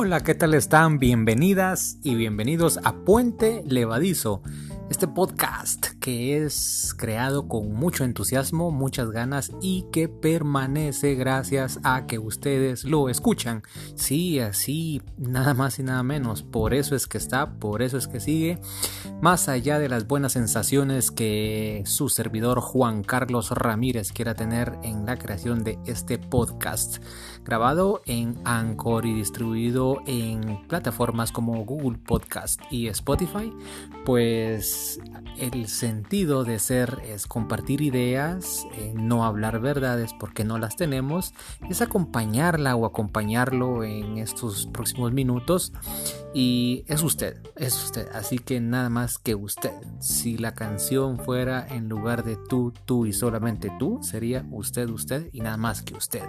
Hola, ¿qué tal están? Bienvenidas y bienvenidos a Puente Levadizo, este podcast que es creado con mucho entusiasmo, muchas ganas y que permanece gracias a que ustedes lo escuchan. Sí, así, nada más y nada menos. Por eso es que está, por eso es que sigue. Más allá de las buenas sensaciones que su servidor Juan Carlos Ramírez quiera tener en la creación de este podcast, grabado en Anchor y distribuido en plataformas como Google Podcast y Spotify, pues el sentido de ser es compartir ideas, eh, no hablar verdades porque no las tenemos, es acompañarla o acompañarlo en estos próximos minutos y es usted, es usted, así que nada más que usted. Si la canción fuera en lugar de tú, tú y solamente tú, sería usted, usted y nada más que usted.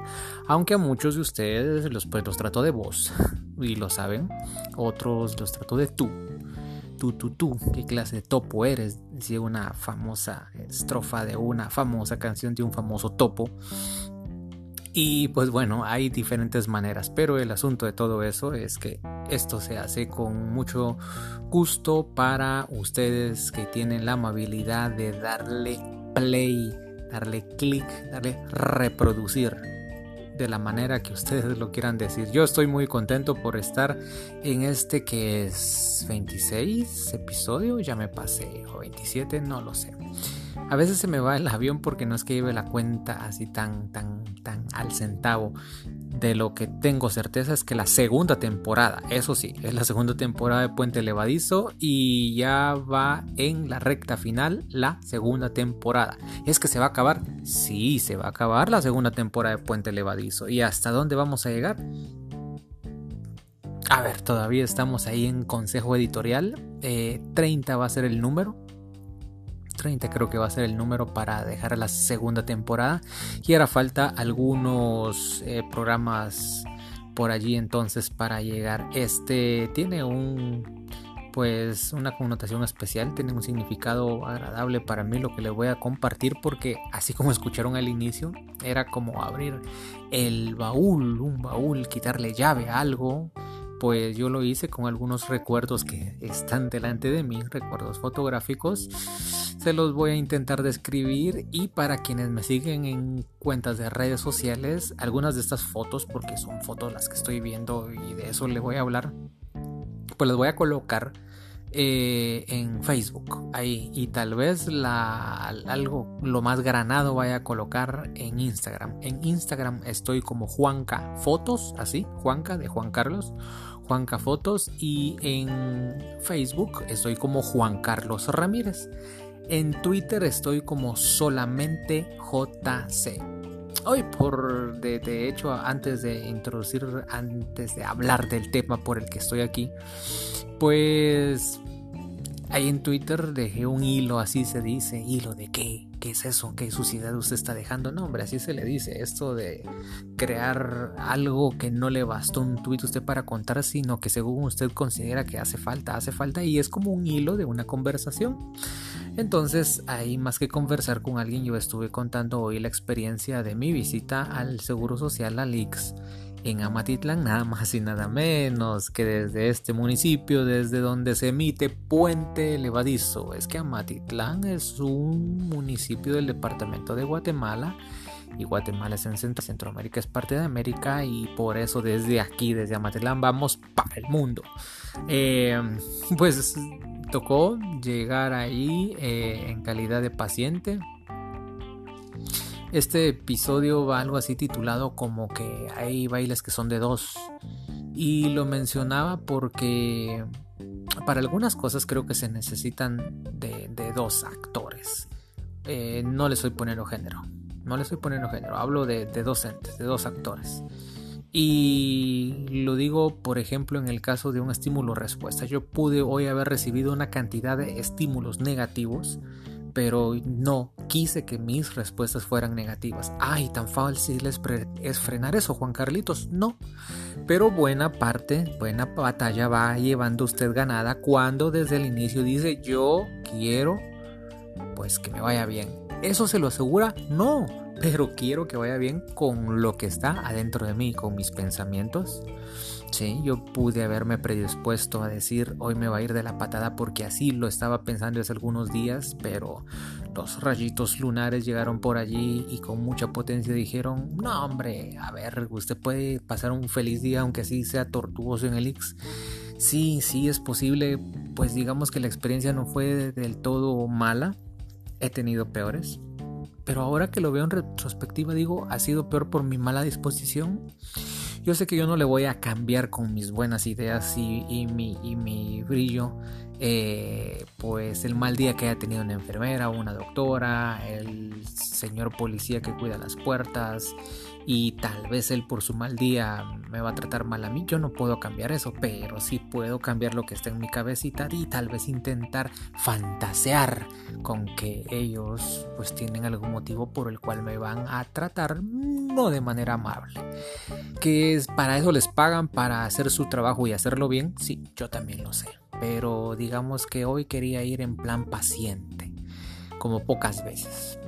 Aunque a muchos de ustedes los, pues, los trato de voz y lo saben, otros los trato de tú tú, tú, tú, qué clase de topo eres, decía una famosa estrofa de una famosa canción de un famoso topo. Y pues bueno, hay diferentes maneras, pero el asunto de todo eso es que esto se hace con mucho gusto para ustedes que tienen la amabilidad de darle play, darle clic, darle reproducir de la manera que ustedes lo quieran decir. Yo estoy muy contento por estar en este que es 26 episodio, ya me pasé, o 27, no lo sé. A veces se me va el avión porque no es que lleve la cuenta así tan, tan, tan al centavo de lo que tengo certeza es que la segunda temporada, eso sí, es la segunda temporada de Puente Levadizo y ya va en la recta final la segunda temporada. ¿Es que se va a acabar? Sí, se va a acabar la segunda temporada de Puente Levadizo. ¿Y hasta dónde vamos a llegar? A ver, todavía estamos ahí en consejo editorial. 30 eh, va a ser el número. 30 creo que va a ser el número para dejar la segunda temporada. Y ahora falta algunos eh, programas por allí entonces para llegar. Este tiene un pues una connotación especial, tiene un significado agradable para mí lo que les voy a compartir porque así como escucharon al inicio, era como abrir el baúl, un baúl, quitarle llave a algo pues yo lo hice con algunos recuerdos que están delante de mí, recuerdos fotográficos. Se los voy a intentar describir y para quienes me siguen en cuentas de redes sociales, algunas de estas fotos, porque son fotos las que estoy viendo y de eso le voy a hablar, pues les voy a colocar eh, en Facebook. Ahí y tal vez algo lo más granado vaya a colocar en Instagram. En Instagram estoy como Juanca Fotos así Juanca de Juan Carlos Juanca Fotos y en Facebook estoy como Juan Carlos Ramírez. En Twitter estoy como solamente JC Hoy por de, de, hecho antes de introducir antes de hablar del tema por el que estoy aquí pues ahí en Twitter dejé un hilo, así se dice, hilo de qué, qué es eso, qué suciedad usted está dejando. No, hombre, así se le dice, esto de crear algo que no le bastó un tweet usted para contar, sino que según usted considera que hace falta, hace falta y es como un hilo de una conversación. Entonces, ahí más que conversar con alguien, yo estuve contando hoy la experiencia de mi visita al Seguro Social, al IX en Amatitlán, nada más y nada menos que desde este municipio, desde donde se emite Puente Levadizo. Es que Amatitlán es un municipio del departamento de Guatemala y Guatemala es en Centroamérica, es parte de América y por eso desde aquí, desde Amatitlán, vamos para el mundo. Eh, pues tocó llegar ahí eh, en calidad de paciente este episodio va algo así titulado como que hay bailes que son de dos. Y lo mencionaba porque para algunas cosas creo que se necesitan de, dos actores. Eh, no le estoy poniendo género. No le estoy poniendo género. Hablo de, de docentes, de dos actores. Y lo digo, por ejemplo, en el caso de un estímulo-respuesta. Yo pude hoy haber recibido una cantidad de estímulos negativos pero no quise que mis respuestas fueran negativas. Ay, tan fácil es, frenar eso, Juan Carlitos. No, pero buena parte, buena batalla va llevando usted ganada cuando desde el inicio dice yo quiero, pues que me vaya bien. ¿Eso se lo asegura? No, pero quiero que vaya bien con lo que está adentro de mí, con mis pensamientos. Sí, yo pude haberme predispuesto a decir hoy me va a ir de la patada porque así lo estaba pensando hace algunos días, pero los rayitos lunares llegaron por allí y con mucha potencia dijeron, no hombre, a ver, usted puede pasar un feliz día aunque así sea tortuoso en el X. Sí, sí es posible, pues digamos que la experiencia no fue del todo mala, he tenido peores, pero ahora que lo veo en retrospectiva digo, ha sido peor por mi mala disposición. Yo sé que yo no le voy a cambiar con mis buenas ideas y, mi, y mi, brillo, eh, pues el mal día que haya tenido una enfermera, una doctora, el señor policía que cuida las puertas, y tal vez él por su mal día me va a tratar mal a mí. Yo no puedo cambiar eso, pero sí puedo cambiar lo que está en mi cabecita y tal vez intentar fantasear con que ellos pues tienen algún motivo por el cual me van a tratar no de manera amable. Que es para eso les pagan para hacer su trabajo y hacerlo bien. Sí, yo también lo sé. Pero digamos que hoy quería ir en plan paciente, como pocas veces.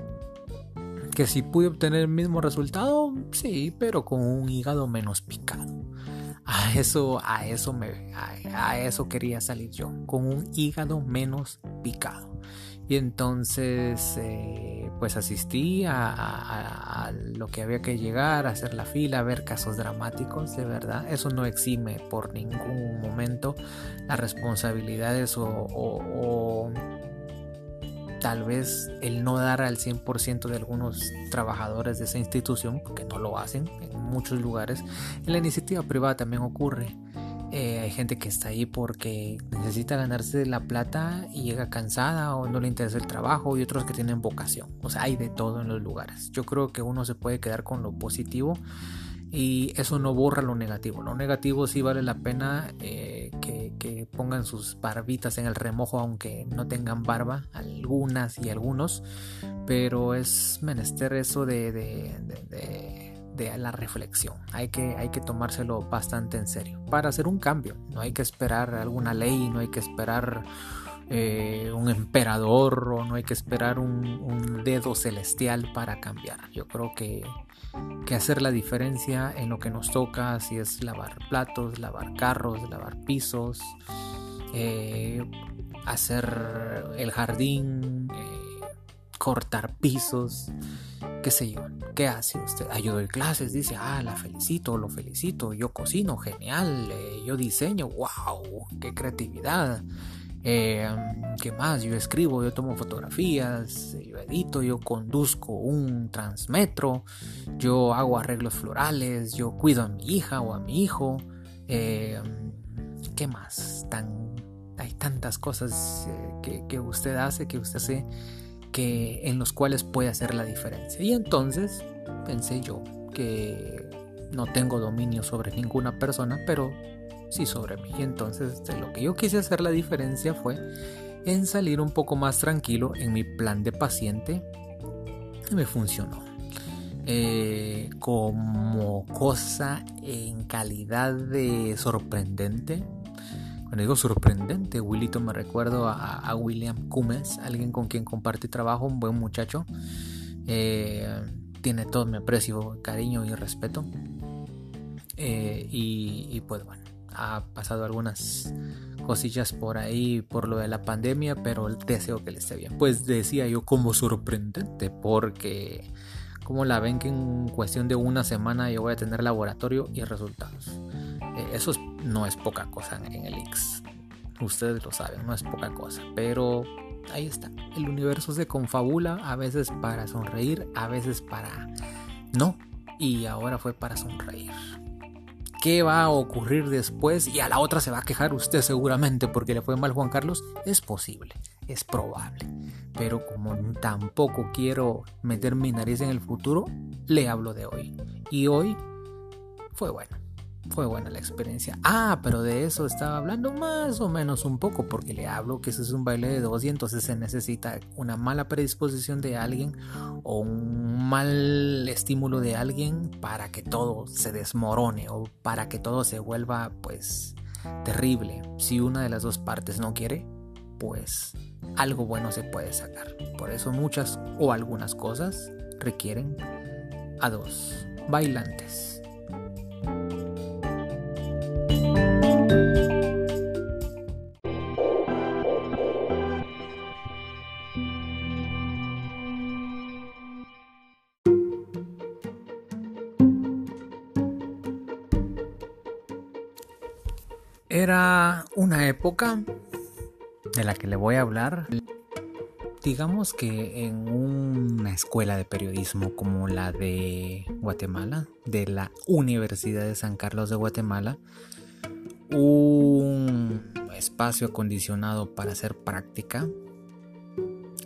Que si pude obtener el mismo resultado, sí, pero con un hígado menos picado. A eso, a eso me, a, eso quería salir yo, con un hígado menos picado. Y entonces, eh, pues asistí a, lo que había que llegar, a hacer la fila, a ver casos dramáticos, de verdad. Eso no exime por ningún momento las responsabilidades o tal vez el no dar al 100% de algunos trabajadores de esa institución, porque no lo hacen en muchos lugares, en la iniciativa privada también ocurre. Eh, hay gente que está ahí porque necesita ganarse la plata y llega cansada o no le interesa el trabajo y otros que tienen vocación. O sea, hay de todo en los lugares. Yo creo que uno se puede quedar con lo positivo y eso no borra lo negativo. Lo negativo sí vale la pena eh, que, pongan sus barbitas en el remojo, aunque no tengan barba, algunas y algunos, pero es menester eso de, de, la reflexión. Hay que, hay que tomárselo bastante en serio para hacer un cambio. No hay que esperar alguna ley, no hay que esperar eh, un emperador o no hay que esperar un dedo celestial para cambiar. Yo creo que que hacer la diferencia en lo que nos toca, si es lavar platos, lavar carros, lavar pisos, eh, hacer el jardín, eh, cortar pisos, qué sé yo, ¿qué hace usted? Ah, yo doy clases, dice, ah, la felicito, lo felicito, yo cocino, genial, eh, yo diseño, wow, qué creatividad. Eh, ¿Qué más? Yo escribo, yo tomo fotografías, yo edito, yo conduzco un transmetro, yo hago arreglos florales, yo cuido a mi hija o a mi hijo. Eh, ¿Qué más? Hay tantas cosas eh, que, que, usted hace, que usted hace, que, en los cuales puede hacer la diferencia. Y entonces pensé yo que no tengo dominio sobre ninguna persona, pero sí sobre mí. Y entonces lo que yo quise hacer la diferencia fue en salir un poco más tranquilo en mi plan de paciente. Y me funcionó. Eh, como cosa en calidad de sorprendente. Cuando digo sorprendente, Willito me recuerdo a, William Cummins, alguien con quien compartí trabajo, un buen muchacho. Eh, tiene todo mi aprecio, cariño y respeto. Eh, y, pues bueno, ha pasado algunas cosillas por ahí por lo de la pandemia, pero deseo que le esté bien. Pues decía yo como sorprendente, porque como la ven que en cuestión de una semana yo voy a tener laboratorio y resultados. Eh, eso no es poca cosa en el X. Ustedes lo saben, no es poca cosa, pero ahí está. El universo se confabula a veces para sonreír, a veces para no, y ahora fue para sonreír qué va a ocurrir después y a la otra se va a quejar usted seguramente porque le fue mal Juan Carlos, es posible, es probable. Pero como tampoco quiero meter mi nariz en el futuro, le hablo de hoy. Y hoy fue bueno fue buena la experiencia. Ah, pero de eso estaba hablando más o menos un poco, porque le hablo que eso es un baile de dos y entonces se necesita una mala predisposición de alguien o un mal estímulo de alguien para que todo se desmorone o para que todo se vuelva pues terrible. Si una de las dos partes no quiere, pues algo bueno se puede sacar. Por eso muchas o algunas cosas requieren a dos bailantes. Era una época de la que le voy a hablar. Digamos que en una escuela de periodismo como la de Guatemala, de la Universidad de San Carlos de Guatemala, un espacio acondicionado para hacer práctica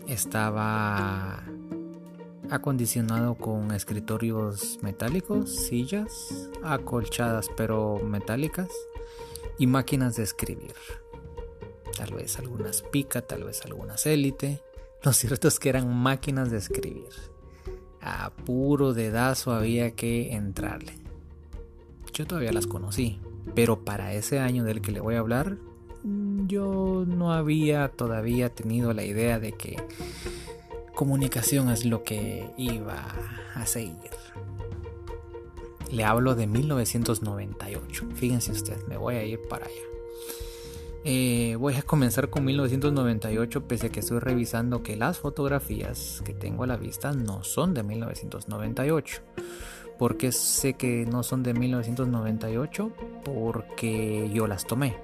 estaba acondicionado con escritorios metálicos, sillas acolchadas pero metálicas y máquinas de escribir. Tal vez algunas pica, tal vez algunas élite. Lo cierto es que eran máquinas de escribir. A puro dedazo había que entrarle. Yo todavía las conocí, pero para ese año del que le voy a hablar, yo no había todavía tenido la idea de que comunicación es lo que iba a seguir. Le hablo de 1998. Fíjense ustedes, me voy a ir para allá. Eh, voy a comenzar con 1998, pese a que estoy revisando que las fotografías que tengo a la vista no son de 1998. porque sé que no son de 1998? Porque yo las tomé.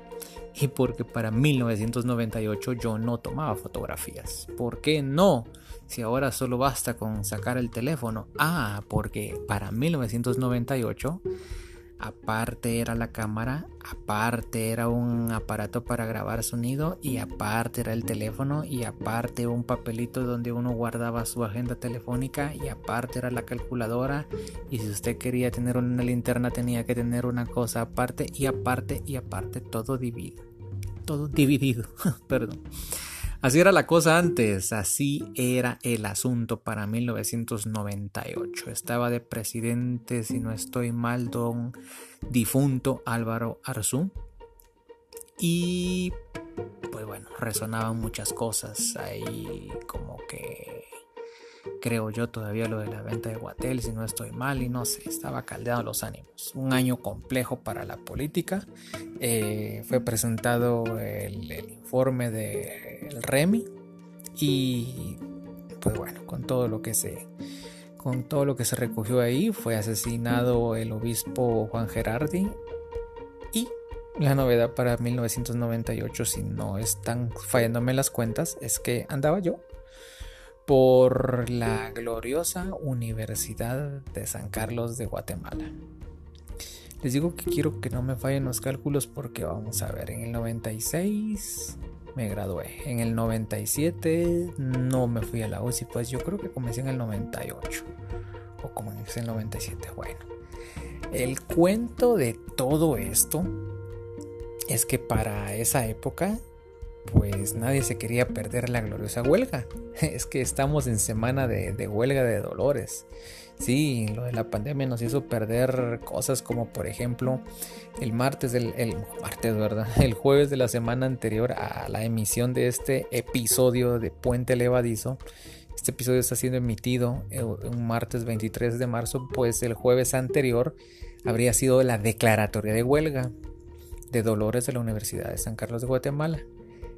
Y porque para 1998 yo no tomaba fotografías. ¿Por qué no? Si ahora solo basta con sacar el teléfono. Ah, porque para 1998 aparte era la cámara, aparte era un aparato para grabar sonido y aparte era el teléfono y aparte un papelito donde uno guardaba su agenda telefónica y aparte era la calculadora y si usted quería tener una linterna tenía que tener una cosa aparte y aparte y aparte todo dividido. Todo dividido, perdón. Así era la cosa antes, así era el asunto para 1998. Estaba de presidente, si no estoy mal, don difunto Álvaro Arzú. Y pues bueno, resonaban muchas cosas ahí como que creo yo todavía lo de la venta de Guatel, si no estoy mal, y no sé, estaba caldeado los ánimos. Un año complejo para la política. Eh, fue presentado el, informe del REMI y pues bueno, con todo lo que se con todo lo que se recogió ahí, fue asesinado el obispo Juan Gerardi y la novedad para 1998, si no están fallándome las cuentas, es que andaba yo por la gloriosa Universidad de San Carlos de Guatemala. Les digo que quiero que no me fallen los cálculos porque vamos a ver, en el 96 me gradué, en el 97 no me fui a la UCI, pues yo creo que comencé en el 98 o comencé en el 97, bueno. El cuento de todo esto es que para esa época pues nadie se quería perder la gloriosa huelga. Es que estamos en semana de, huelga de dolores. Sí, lo de la pandemia nos hizo perder cosas como por ejemplo el martes del el martes, ¿verdad? El jueves de la semana anterior a la emisión de este episodio de Puente Levadizo. Este episodio está siendo emitido eh, un martes 23 de marzo, pues el jueves anterior habría sido la declaratoria de huelga de Dolores de la Universidad de San Carlos de Guatemala.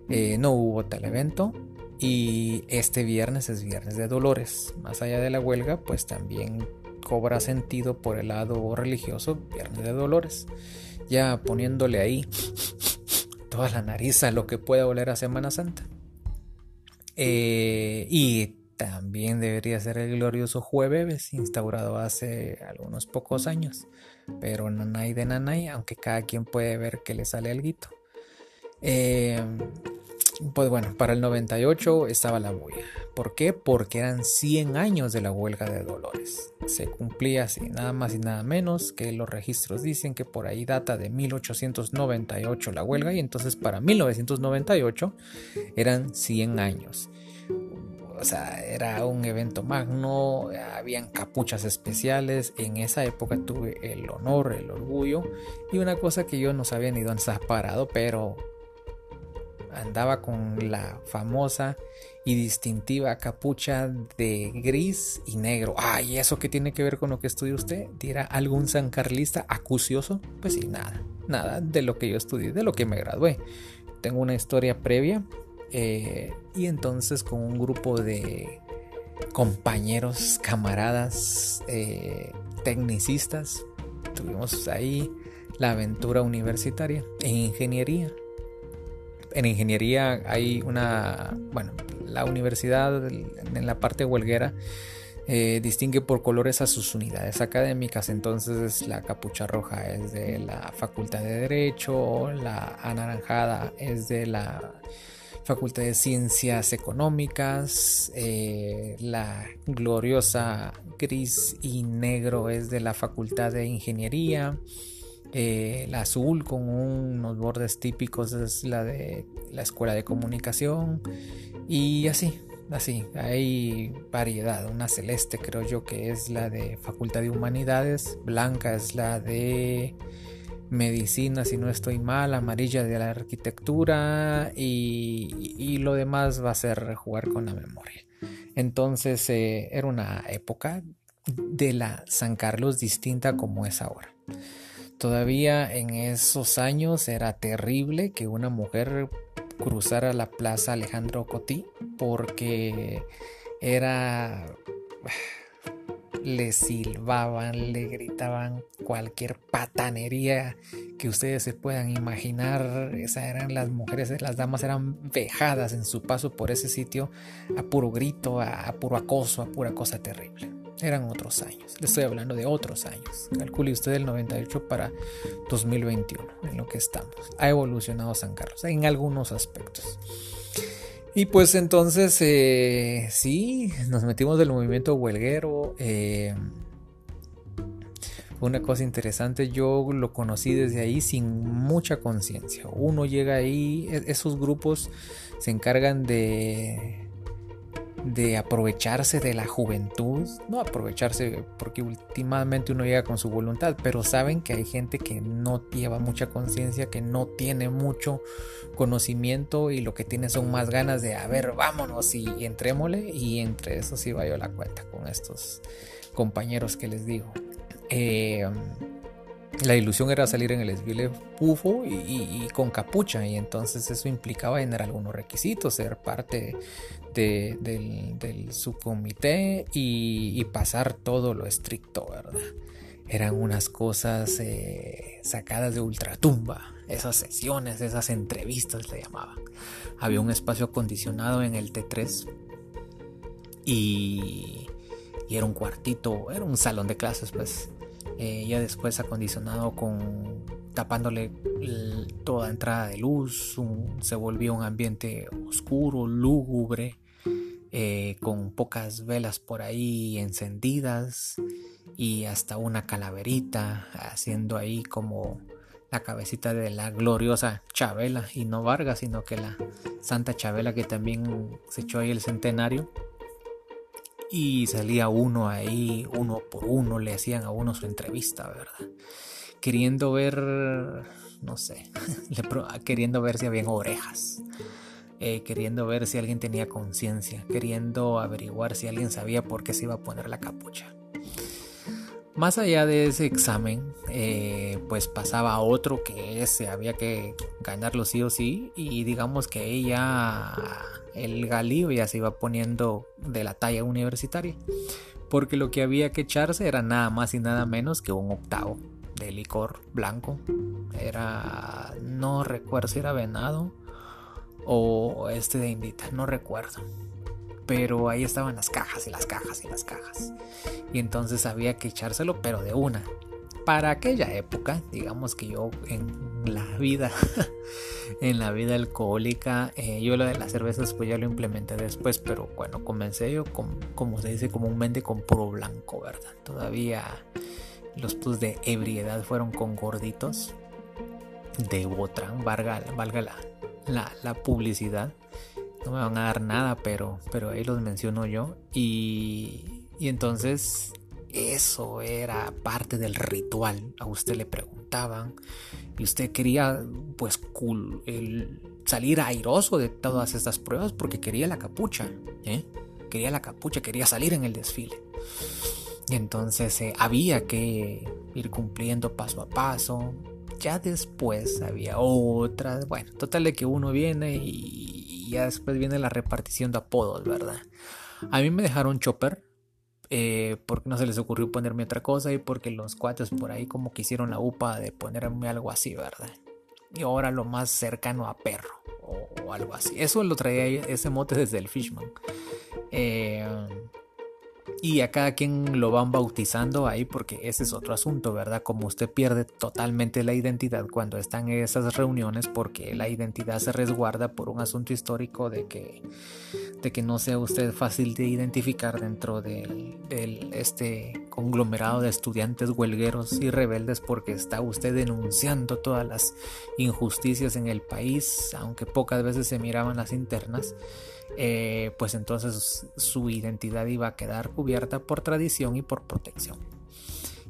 Eh, no hubo tal evento y este viernes es viernes de dolores. Más allá de la huelga, pues también cobra sentido por el lado religioso viernes de dolores. Ya poniéndole ahí toda la nariz a lo que pueda oler a Semana Santa. Eh, y también debería ser el glorioso jueves, instaurado hace algunos pocos años. Pero nanay de nanay, aunque cada quien puede ver que le sale algo. Eh, pues bueno, para el 98 estaba la bulla. ¿Por qué? Porque eran 100 años de la huelga de Dolores. Se cumplía así, nada más y nada menos que los registros dicen que por ahí data de 1898 la huelga y entonces para 1998 eran 100 años. O sea, era un evento magno, habían capuchas especiales. En esa época tuve el honor, el orgullo y una cosa que yo no sabía ni dónde estaba parado, pero andaba con la famosa y distintiva capucha de gris y negro. Ay, ¿eso qué tiene que ver con lo que estudia usted? ¿Dirá algún sancarlista acucioso? Pues sí, nada, nada de lo que yo estudié, de lo que me gradué. Tengo una historia previa eh, y entonces con un grupo de compañeros, camaradas, eh, tecnicistas, tuvimos ahí la aventura universitaria en ingeniería. En ingeniería hay una, bueno, la universidad en la parte huelguera eh, distingue por colores a sus unidades académicas. Entonces la capucha roja es de la Facultad de Derecho, la anaranjada es de la Facultad de Ciencias Económicas, eh, la gloriosa gris y negro es de la Facultad de Ingeniería, eh, la azul con unos bordes típicos es la de la Escuela de Comunicación y así, así, hay variedad, una celeste creo yo que es la de Facultad de Humanidades, blanca es la de medicina, si no estoy mal, amarilla de la arquitectura y, lo demás va a ser jugar con la memoria. Entonces eh, era una época de la San Carlos distinta como es ahora. Todavía en esos años era terrible que una mujer cruzara la plaza Alejandro Cotí porque era le silbaban, le gritaban cualquier patanería que ustedes se puedan imaginar. Esas eran las mujeres, las damas eran vejadas en su paso por ese sitio a puro grito, a, puro acoso, a pura cosa terrible. Eran otros años. Le estoy hablando de otros años. Calcule usted el 98 para 2021, en lo que estamos. Ha evolucionado San Carlos en algunos aspectos. Y pues entonces, eh, sí, nos metimos del movimiento huelguero. Eh, una cosa interesante, yo lo conocí desde ahí sin mucha conciencia. Uno llega ahí, e-, esos grupos se encargan de de aprovecharse de la juventud, no aprovecharse porque últimamente uno llega con su voluntad, pero saben que hay gente que no lleva mucha conciencia, que no tiene mucho conocimiento y lo que tiene son más ganas de, a ver, vámonos y, entrémosle y entre eso sí va yo la cuenta con estos compañeros que les digo. Eh, la ilusión era salir en el desfile pufo y, con capucha y entonces eso implicaba tener algunos requisitos, ser parte del, subcomité y, pasar todo lo estricto, ¿verdad? Eran unas cosas eh, sacadas de ultratumba, esas sesiones, esas entrevistas le llamaban. Había un espacio acondicionado en el T3 y, y era un cuartito, era un salón de clases pues eh, ya después acondicionado con tapándole toda entrada de luz, se volvió un ambiente oscuro, lúgubre, eh, con pocas velas por ahí encendidas y hasta una calaverita haciendo ahí como la cabecita de la gloriosa Chabela y no Vargas, sino que la Santa Chabela que también se echó ahí el centenario y salía uno ahí, uno por uno, le hacían a uno su entrevista, ¿verdad? Queriendo ver, no sé, queriendo ver si habían orejas, eh, queriendo ver si alguien tenía conciencia, queriendo averiguar si alguien sabía por qué se iba a poner la capucha. Más allá de ese examen, eh, pues pasaba otro que ese había que ganarlo sí o sí y digamos que ella el galío ya se iba poniendo de la talla universitaria, porque lo que había que echarse era nada más y nada menos que un octavo de licor blanco. Era, no recuerdo si era venado o este de Indita, no recuerdo. Pero ahí estaban las cajas y las cajas y las cajas. Y entonces había que echárselo, pero de una para aquella época, digamos que yo en la vida, en la vida alcohólica, eh, yo lo de las cervezas pues ya lo implementé después, pero bueno, comencé yo con, como se dice comúnmente con puro blanco, ¿verdad? Todavía los plus de ebriedad fueron con gorditos de Botran, valga, valga la, la, publicidad. No me van a dar nada, pero, pero ahí los menciono yo. Y, y entonces eso era parte del ritual, a usted le preguntaban y usted quería pues el, salir airoso de todas estas pruebas porque quería la capucha, ¿eh? quería la capucha, quería salir en el desfile. Y entonces eh, había que ir cumpliendo paso a paso. Ya después había otras. Bueno, total de que uno viene y, ya después viene la repartición de apodos, ¿verdad? A mí me dejaron chopper. Eh, porque no se les ocurrió ponerme otra cosa y porque los cuates por ahí como que hicieron la upa de ponerme algo así, ¿verdad? Y ahora lo más cercano a perro o, algo así. Eso lo traía ese mote desde el Fishman. Eh, y a cada quien lo van bautizando ahí porque ese es otro asunto, ¿verdad? Como usted pierde totalmente la identidad cuando están en esas reuniones porque la identidad se resguarda por un asunto histórico de que, de que no sea usted fácil de identificar dentro del, este conglomerado de estudiantes huelgueros y rebeldes porque está usted denunciando todas las injusticias en el país, aunque pocas veces se miraban las internas. Eh, pues entonces su identidad iba a quedar cubierta por tradición y por protección.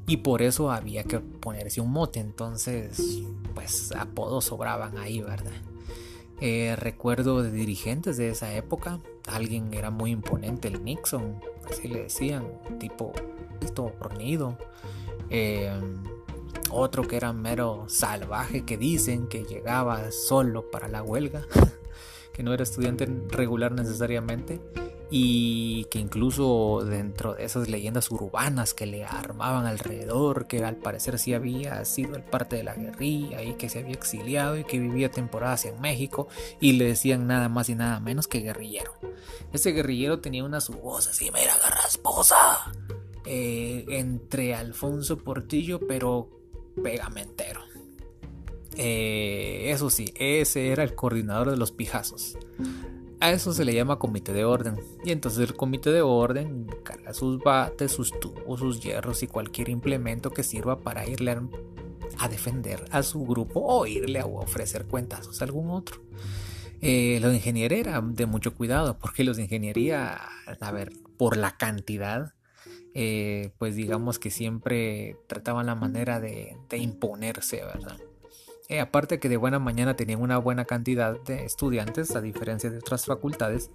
Y por eso había que ponerse un mote, entonces pues apodos sobraban ahí, ¿verdad? Eh, recuerdo de dirigentes de esa época, alguien era muy imponente, el Nixon, así le decían, tipo esto hornido. Eh, otro que era mero salvaje que dicen que llegaba solo para la huelga. que no era estudiante regular necesariamente y que incluso dentro de esas leyendas urbanas que le armaban alrededor, que al parecer sí había sido el parte de la guerrilla y que se había exiliado y que vivía temporadas en México y le decían nada más y nada menos que guerrillero. Ese guerrillero tenía una su voz así, mira, garrasposa, eh, entre Alfonso Portillo pero pegamentero. Eh, eso sí, ese era el coordinador de los pijazos. A eso se le llama comité de orden. Y entonces el comité de orden carga sus bates, sus tubos, sus hierros y cualquier implemento que sirva para irle a, defender a su grupo o irle a ofrecer cuentas a algún otro. Eh, los de ingeniería era de mucho cuidado porque los de ingeniería, a ver, por la cantidad, eh, pues digamos que siempre trataban la manera de imponerse, ¿verdad? Eh, aparte que de buena mañana tenían una buena cantidad de estudiantes, a diferencia de otras facultades,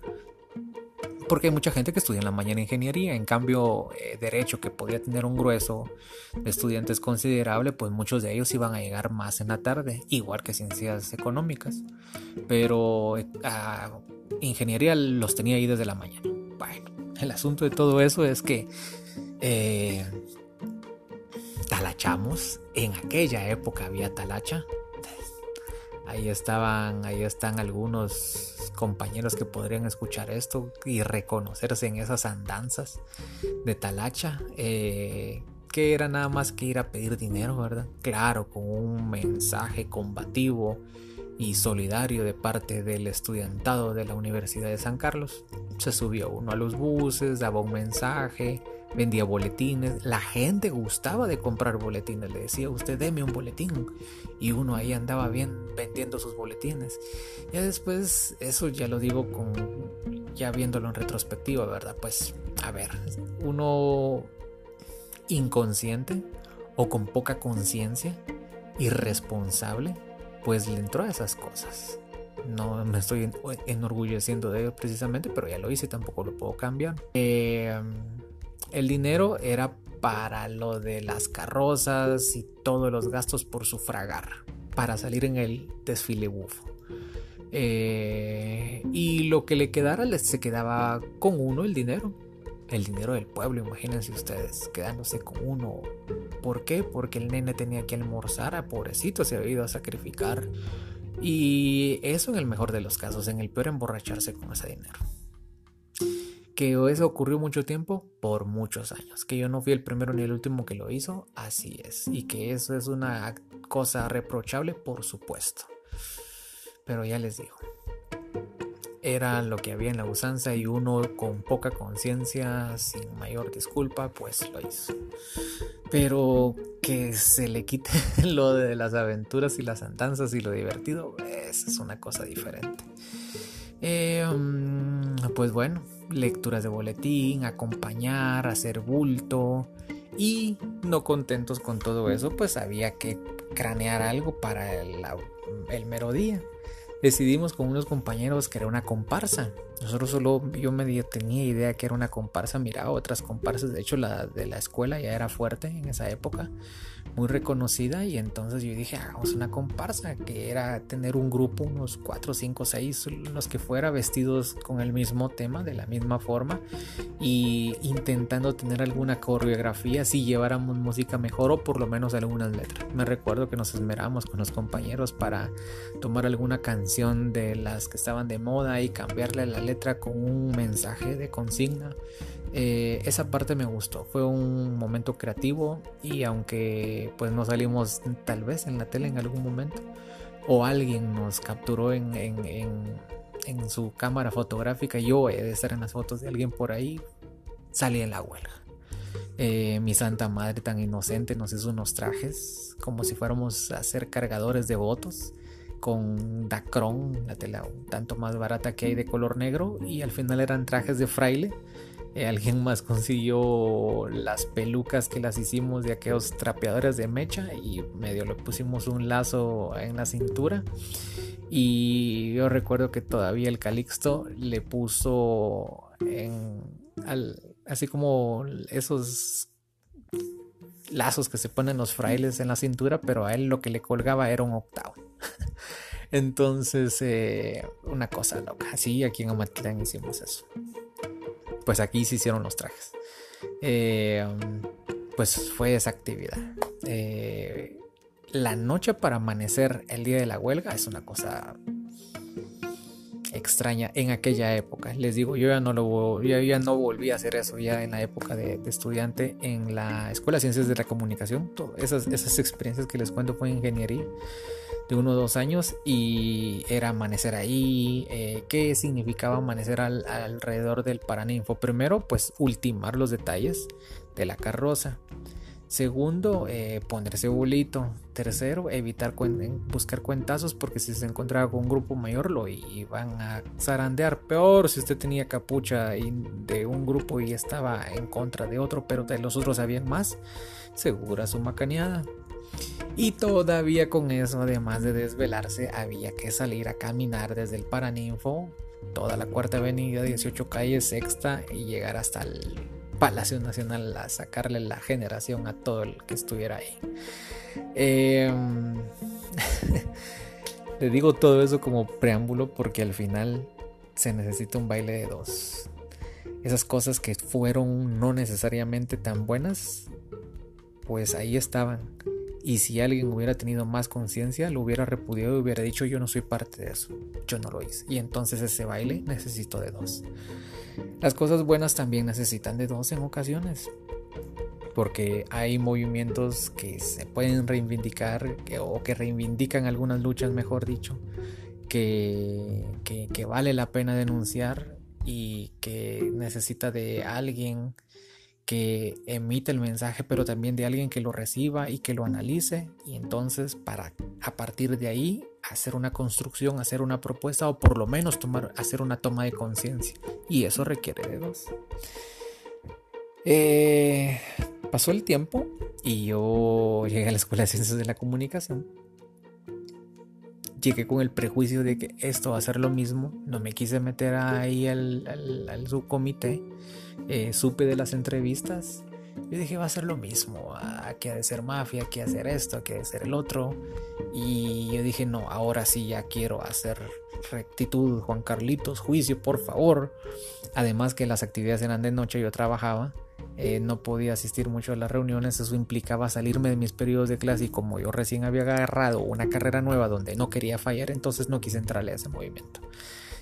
porque hay mucha gente que estudia en la mañana ingeniería, en cambio eh, derecho que podía tener un grueso de estudiantes considerable, pues muchos de ellos iban a llegar más en la tarde, igual que ciencias económicas, pero eh, ingeniería los tenía ahí desde la mañana. Bueno, el asunto de todo eso es que talachamos, en aquella época había talacha, Ahí estaban, ahí están algunos compañeros que podrían escuchar esto y reconocerse en esas andanzas de talacha. Eh, que era nada más que ir a pedir dinero, ¿verdad? Claro, con un mensaje combativo y solidario de parte del estudiantado de la Universidad de San Carlos. Se subió uno a los buses, daba un mensaje, vendía boletines, la gente gustaba de comprar boletines, le decía usted deme un boletín y uno ahí andaba bien vendiendo sus boletines. Ya después, eso ya lo digo con, ya viéndolo en retrospectiva, ¿verdad? Pues, a ver, uno inconsciente o con poca conciencia, irresponsable, pues le entró a esas cosas. No me estoy enorgulleciendo de ello precisamente, pero ya lo hice, tampoco lo puedo cambiar. Eh, el dinero era para lo de las carrozas y todos los gastos por sufragar, para salir en el desfile bufo. Eh, y lo que le quedara se quedaba con uno el dinero. El dinero del pueblo, imagínense ustedes, quedándose con uno. ¿Por qué? Porque el nene tenía que almorzar, a pobrecito se había ido a sacrificar. Y eso en el mejor de los casos, en el peor emborracharse con ese dinero que eso ocurrió mucho tiempo, por muchos años. Que yo no fui el primero ni el último que lo hizo, así es. Y que eso es una cosa reprochable, por supuesto. Pero ya les digo, era lo que había en la usanza y uno con poca conciencia, sin mayor disculpa, pues lo hizo. Pero que se le quite lo de las aventuras y las andanzas y lo divertido, es una cosa diferente. Mm, pues bueno lecturas de boletín, acompañar, hacer bulto Y no contentos con todo eso, pues había que cranear algo para el, el mero día. Decidimos con unos compañeros era una comparsa. Nosotros solo, yo medio tenía idea que era una comparsa, miraba otras comparsas, de hecho la de la escuela ya era fuerte en esa época muy reconocida y entonces yo dije hagamos una comparsa que era tener un grupo unos 4, 5, 6 los que fuera vestidos con el mismo tema de la misma forma y intentando tener alguna coreografía si lleváramos música mejor o por lo menos algunas letras. Me recuerdo que nos esmeramos con los compañeros para tomar alguna canción de las que estaban de moda y cambiarle la letra con un mensaje de consigna. Eh, esa parte me gustó, fue un momento creativo y aunque pues no salimos tal vez en la tele en algún momento o alguien nos capturó en, su cámara fotográfica, yo he de estar en las fotos de alguien por ahí, salí en la huelga. Eh, mi santa madre tan inocente nos hizo unos trajes como si fuéramos a ser cargadores de votos con Dacron, la tela un tanto más barata que hay de color negro y al final eran trajes de fraile eh, alguien más consiguió las pelucas que las hicimos de aquellos trapeadores de mecha y medio le pusimos un lazo en la cintura. Y yo recuerdo que todavía el Calixto le puso en, así como esos lazos que se ponen los frailes en la cintura, pero a él lo que le colgaba era un octavo. Entonces, eh, una cosa loca. Así aquí en Amatlán hicimos eso pues aquí se hicieron los trajes. Eh, pues fue esa actividad. Eh, la noche para amanecer el día de la huelga es una cosa extraña en aquella época. Les digo, yo ya no lo ya no volví a hacer eso ya en la época de, estudiante en la Escuela de Ciencias de la Comunicación. esas, esas experiencias que les cuento fue en ingeniería de uno o dos años y era amanecer ahí. Eh, ¿Qué significaba amanecer alrededor del Paraninfo? Primero, pues ultimar los detalles de la carroza. Segundo, eh, ponerse bolito. Tercero, evitar buscar cuentazos porque si se encontraba con un grupo mayor lo iban a zarandear. Peor si usted tenía capucha de un grupo y estaba en contra de otro, pero de los otros habían más. Segura su macaneada. Y todavía con eso, además de desvelarse, había que salir a caminar desde el Paraninfo, toda la cuarta avenida, 18 calles, sexta, y llegar hasta el Palacio Nacional a sacarle la generación a todo el que estuviera ahí. Em, le digo todo eso como preámbulo porque al final se necesita un baile de dos. Esas cosas que fueron no necesariamente tan buenas, pues ahí estaban y si alguien hubiera tenido más conciencia, lo hubiera repudiado y hubiera dicho yo no soy parte de eso, yo no lo hice. Y entonces ese baile necesito de dos. Las cosas buenas también necesitan de dos en ocasiones. Porque hay movimientos que se pueden reivindicar o que reivindican algunas luchas, mejor dicho, que, que vale la pena denunciar y que necesita de alguien que emite el mensaje, pero también de alguien que lo reciba y que lo analice y entonces para a partir de ahí hacer una construcción, hacer una propuesta o por lo menos tomar, hacer una toma de conciencia y eso requiere de dos. Eh, pasó el tiempo y yo llegué a la Escuela de Ciencias de la Comunicación. Llegué con el prejuicio de que esto va a ser lo mismo. No me quise meter ahí al, subcomité eh, supe de las entrevistas, yo dije va a ser lo mismo, aquí ha de ser mafia, aquí ha de esto, aquí ha de ser el otro. Y yo dije, no, ahora sí ya quiero hacer rectitud, Juan Carlitos, juicio, por favor. Además que las actividades eran de noche, yo trabajaba, eh, no podía asistir mucho a las reuniones, eso implicaba salirme de mis periodos de clase y como yo recién había agarrado una carrera nueva donde no quería fallar, entonces no quise entrarle a ese movimiento.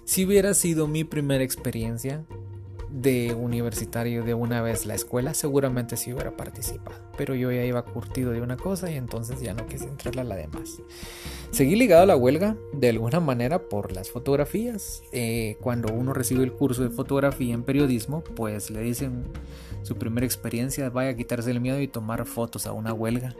Si hubiera sido mi primera experiencia, de universitario de una vez la escuela, seguramente sí hubiera participado. Pero yo ya iba curtido de una cosa y entonces ya no quise entrarle a la demás. Seguí ligado a la huelga de alguna manera por las fotografías. Eh, cuando uno recibe el curso de fotografía en periodismo, pues le dicen su primera experiencia, vaya a quitarse el miedo y tomar fotos a una huelga.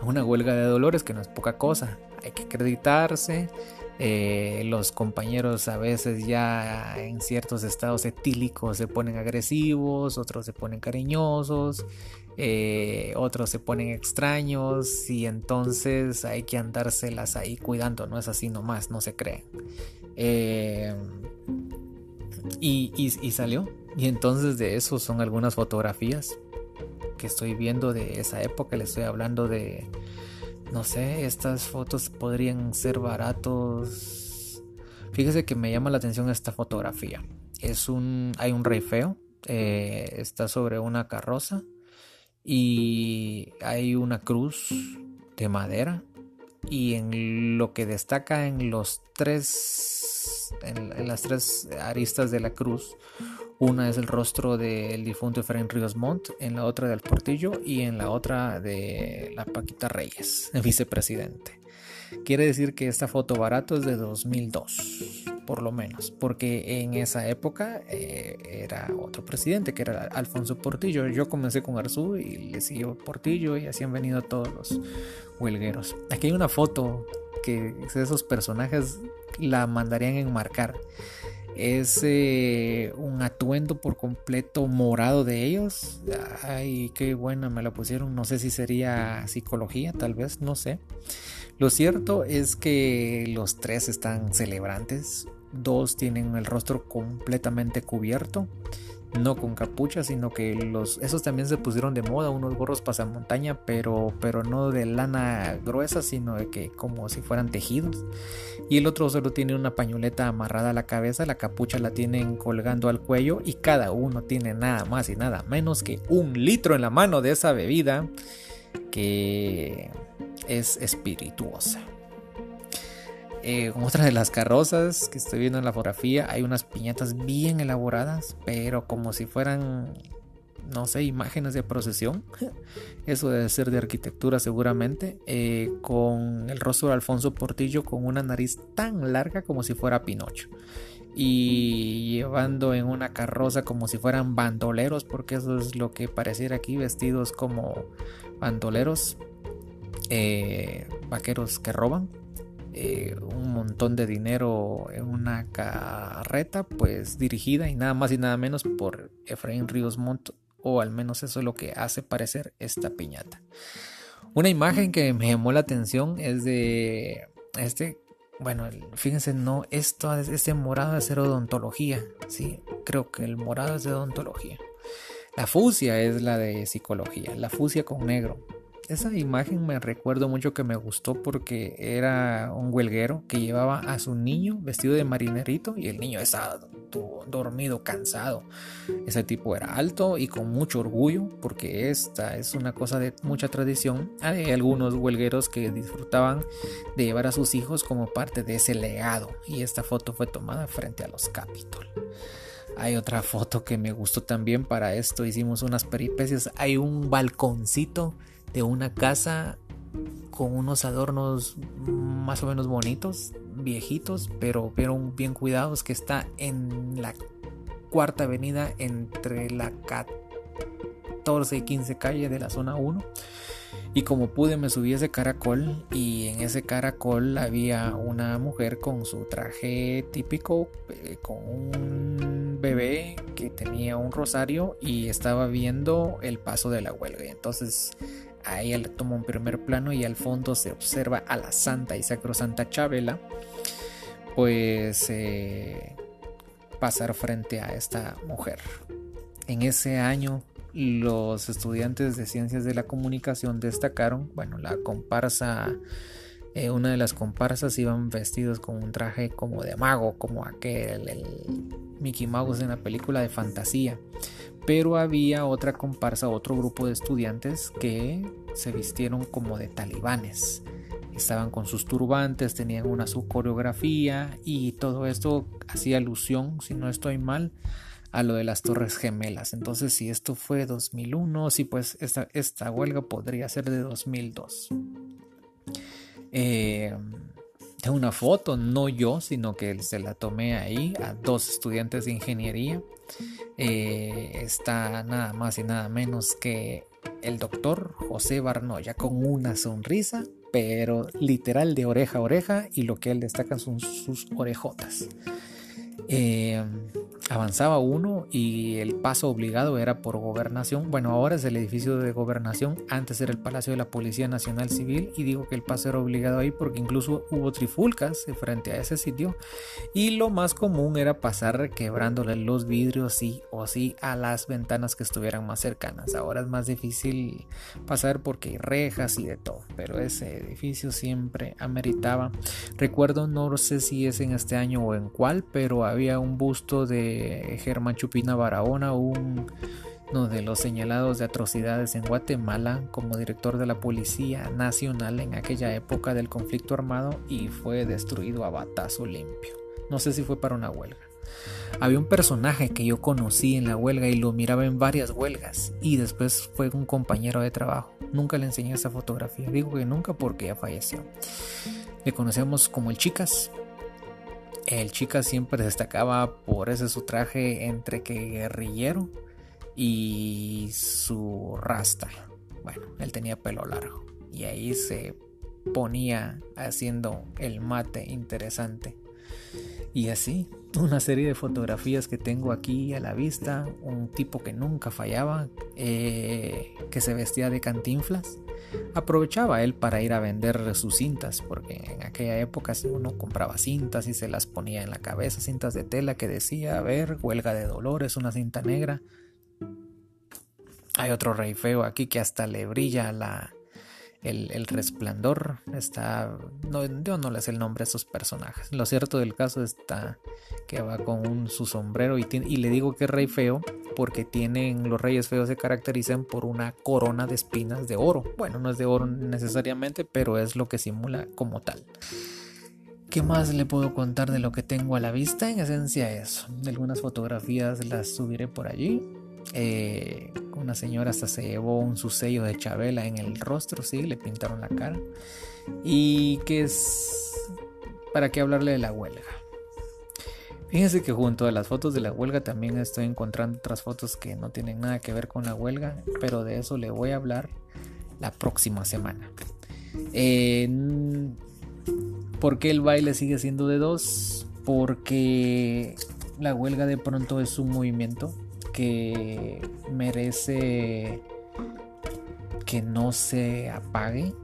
A una huelga de dolores que no es poca cosa. Hay que acreditarse, Eh, los compañeros a veces ya en ciertos estados etílicos se ponen agresivos, otros se ponen cariñosos, eh, otros se ponen extraños y entonces hay que andárselas ahí cuidando, no es así nomás, no se creen. Eh, y, y, salió. Y entonces de eso son algunas fotografías que estoy viendo de esa época. Le estoy hablando de, no sé, estas fotos podrían ser baratos. Fíjese que me llama la atención esta fotografía. Es un, hay un rey feo. Eh, está sobre una carroza y hay una cruz de madera y en lo que destaca en los tres en, las tres aristas de la cruz una es el rostro del difunto Efraín Ríos Montt, en la otra del Portillo y en la otra de la Paquita Reyes, vicepresidente. Quiere decir que esta foto barato es de 2002, por lo menos, porque en esa época eh, era otro presidente que era Alfonso Portillo. Yo comencé con Arzú y le siguió Portillo y así han venido todos los huelgueros. Aquí hay una foto que esos personajes la mandarían enmarcar. Es eh, un atuendo por completo morado de ellos. Ay, qué buena me la pusieron. No sé si sería psicología, tal vez, no sé. Lo cierto es que los tres están celebrantes. Dos tienen el rostro completamente cubierto. No con capucha, sino que los, esos también se pusieron de moda, unos gorros pasamontaña, pero, pero no de lana gruesa, sino de que como si fueran tejidos. Y el otro solo tiene una pañoleta amarrada a la cabeza, la capucha la tienen colgando al cuello y cada uno tiene nada más y nada menos que un litro en la mano de esa bebida que es espirituosa. Eh, otra de las carrozas que estoy viendo en la fotografía hay unas piñatas bien elaboradas, pero como si fueran, no sé, imágenes de procesión. Eso debe ser de arquitectura seguramente. Eh, con el rostro de Alfonso Portillo con una nariz tan larga como si fuera Pinocho. Y llevando en una carroza como si fueran bandoleros, porque eso es lo que pareciera aquí, vestidos como bandoleros eh, vaqueros que roban eh, un montón de dinero en una carreta pues dirigida y nada más y nada menos por Efraín Ríos Montt o al menos eso es lo que hace parecer esta piñata una imagen que me llamó la atención es de este bueno, fíjense, no, esto, este morado es de odontología, sí, creo que el morado es de odontología. La fusia es la de psicología, la fusia con negro. Esa imagen me recuerdo mucho que me gustó porque era un huelguero que llevaba a su niño vestido de marinerito y el niño estaba dormido, cansado. Ese tipo era alto y con mucho orgullo porque esta es una cosa de mucha tradición. Hay algunos huelgueros que disfrutaban de llevar a sus hijos como parte de ese legado y esta foto fue tomada frente a los Capitol. Hay otra foto que me gustó también para esto. Hicimos unas peripecias. Hay un balconcito de una casa con unos adornos más o menos bonitos, viejitos, pero, pero bien cuidados, que está en la cuarta avenida entre la 14 y 15 calle de la zona 1. Y como pude me subí a ese caracol y en ese caracol había una mujer con su traje típico, eh, con un bebé que tenía un rosario y estaba viendo el paso de la huelga. Entonces a ella le toma un primer plano y al fondo se observa a la santa y sacrosanta Chabela, pues eh, pasar frente a esta mujer. En ese año los estudiantes de ciencias de la comunicación destacaron, bueno, la comparsa, eh, una de las comparsas iban vestidos con un traje como de mago, como aquel, el Mickey Mouse en la película de fantasía pero había otra comparsa, otro grupo de estudiantes que se vistieron como de talibanes. Estaban con sus turbantes, tenían una su coreografía y todo esto hacía alusión, si no estoy mal, a lo de las Torres Gemelas. Entonces, si esto fue 2001, sí, pues esta, esta huelga podría ser de 2002. Eh, una foto, no yo, sino que se la tomé ahí a dos estudiantes de ingeniería. Eh, está nada más y nada menos que el doctor José Barnoya con una sonrisa pero literal de oreja a oreja y lo que él destaca son sus orejotas. Eh, avanzaba uno y el paso obligado era por gobernación. Bueno, ahora es el edificio de gobernación, antes era el Palacio de la Policía Nacional Civil y digo que el paso era obligado ahí porque incluso hubo trifulcas frente a ese sitio y lo más común era pasar quebrándole los vidrios sí o sí a las ventanas que estuvieran más cercanas. Ahora es más difícil pasar porque hay rejas y de todo, pero ese edificio siempre ameritaba. Recuerdo, no sé si es en este año o en cuál, pero había un busto de Germán Chupina Barahona, uno de los señalados de atrocidades en Guatemala como director de la Policía Nacional en aquella época del conflicto armado y fue destruido a batazo limpio. No sé si fue para una huelga. Había un personaje que yo conocí en la huelga y lo miraba en varias huelgas y después fue un compañero de trabajo. Nunca le enseñé esa fotografía. Digo que nunca porque ya falleció. Le conocemos como el Chicas, el chica siempre destacaba por ese su traje entre que guerrillero y su rasta. Bueno, él tenía pelo largo y ahí se ponía haciendo el mate interesante. Y así, una serie de fotografías que tengo aquí a la vista, un tipo que nunca fallaba, eh, que se vestía de cantinflas, aprovechaba él para ir a vender sus cintas, porque en aquella época uno compraba cintas y se las ponía en la cabeza, cintas de tela que decía, a ver, huelga de dolores, una cinta negra. Hay otro rey feo aquí que hasta le brilla la, el, resplandor está no, yo no le sé el nombre a esos personajes lo cierto del caso está que va con su sombrero y, y le digo que es rey feo porque tienen los reyes feos se caracterizan por una corona de espinas de oro bueno no es de oro necesariamente pero es lo que simula como tal ¿Qué más le puedo contar de lo que tengo a la vista? En esencia eso. Algunas fotografías las subiré por allí. Eh, una señora hasta se llevó un sello de Chabela en el rostro, sí, le pintaron la cara. Y que es... ¿Para qué hablarle de la huelga? Fíjense que junto a las fotos de la huelga también estoy encontrando otras fotos que no tienen nada que ver con la huelga, pero de eso le voy a hablar la próxima semana. ¿Por qué el baile sigue siendo de dos? Porque la huelga de pronto es un movimiento que merece que no se apague,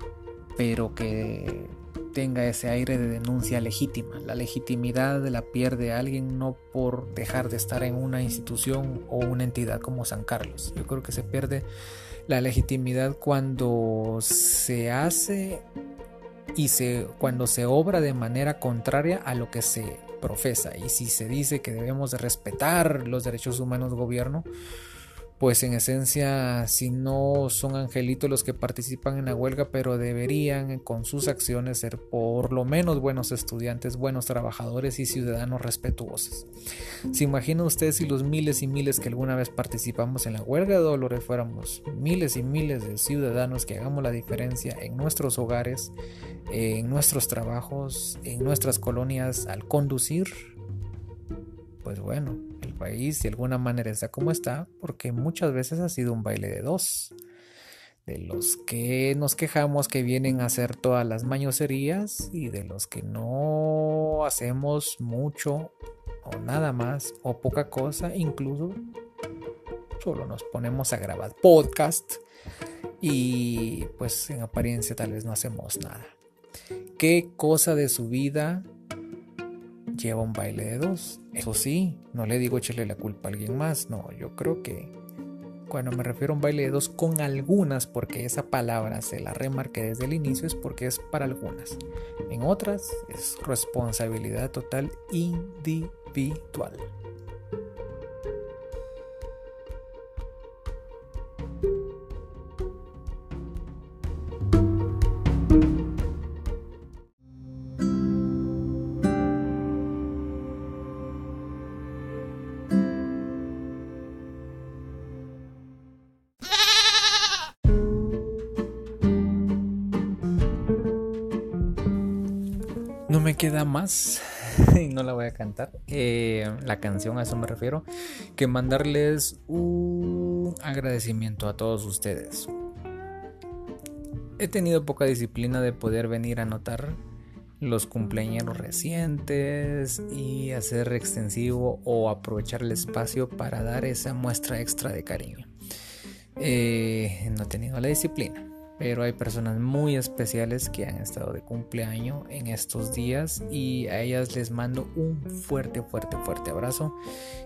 pero que tenga ese aire de denuncia legítima. La legitimidad la pierde alguien no por dejar de estar en una institución o una entidad como San Carlos. Yo creo que se pierde la legitimidad cuando se hace y se, cuando se obra de manera contraria a lo que se profesa. Y si se dice que debemos de respetar los derechos humanos gobierno, pues en esencia si no son angelitos los que participan en la huelga, pero deberían con sus acciones ser por lo menos buenos estudiantes, buenos trabajadores y ciudadanos respetuosos. ¿Se imagina usted si los miles y miles que alguna vez participamos en la huelga de Dolores fuéramos miles y miles de ciudadanos que hagamos la diferencia en nuestros hogares, en nuestros trabajos, en nuestras colonias al conducir? Pues bueno, país de alguna manera está como está porque muchas veces ha sido un baile de dos. De los que nos quejamos que vienen a hacer todas las mañoserías y de los que no hacemos mucho o nada más o poca cosa, incluso solo nos ponemos a grabar podcast y pues en apariencia tal vez no hacemos nada. ¿Qué cosa de su vida lleva un baile de dos. Eso sí, no le digo echarle la culpa a alguien más, no, yo creo que cuando me refiero a un baile de dos con algunas, porque esa palabra se la remarqué desde el inicio, es porque es para algunas. En otras es responsabilidad total individual. y no la voy a cantar, eh, la canción a eso me refiero, que mandarles un agradecimiento a todos ustedes. he tenido poca disciplina de poder venir a anotar los cumpleaños recientes y hacer extensivo o aprovechar el espacio para dar esa muestra extra de cariño. Eh, no he tenido la disciplina, pero hay personas muy especiales que han estado de cumpleaños en estos días y a ellas les mando un fuerte, fuerte, fuerte abrazo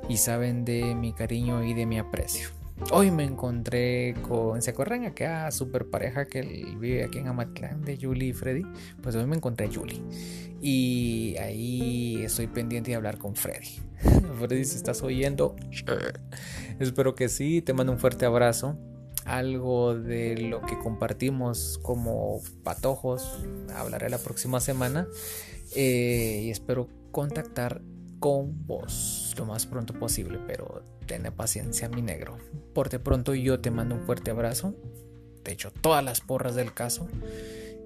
y saben de mi cariño y de mi aprecio. Hoy me encontré con. ¿Se acuerdan aquella super pareja que vive aquí en Amatlán de Julie y Freddy? Pues hoy me encontré a Julie. Y ahí estoy pendiente de hablar con Freddy. Freddy, si estás oyendo, espero que sí. Te mando un fuerte abrazo. Algo de lo que compartimos como patojos hablaré la próxima semana. Eh, y espero contactar con vos lo más pronto posible, pero ten paciencia, mi negro. Por de pronto yo te mando un fuerte abrazo, te echo todas las porras del caso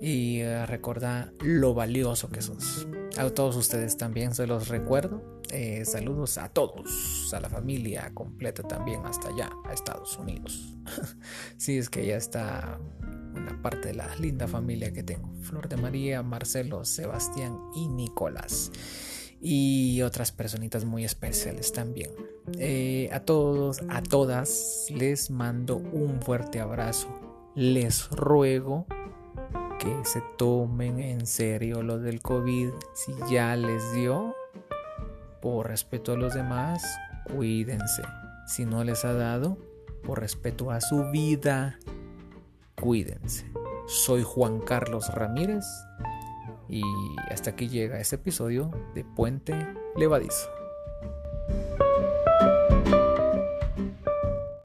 y uh, recuerda lo valioso que sos. A todos ustedes también se los recuerdo. Eh, saludos a todos, a la familia completa también hasta allá, a Estados Unidos. sí, es que ya está una parte de la linda familia que tengo. Flor de María, Marcelo, Sebastián y Nicolás y otras personitas muy especiales también. Eh, a todos, a todas les mando un fuerte abrazo. Les ruego que se tomen en serio lo del COVID. Si ya les dio, por respeto a los demás, cuídense. Si no les ha dado, por respeto a su vida, cuídense. Soy Juan Carlos Ramírez y hasta aquí llega este episodio de Puente Levadizo.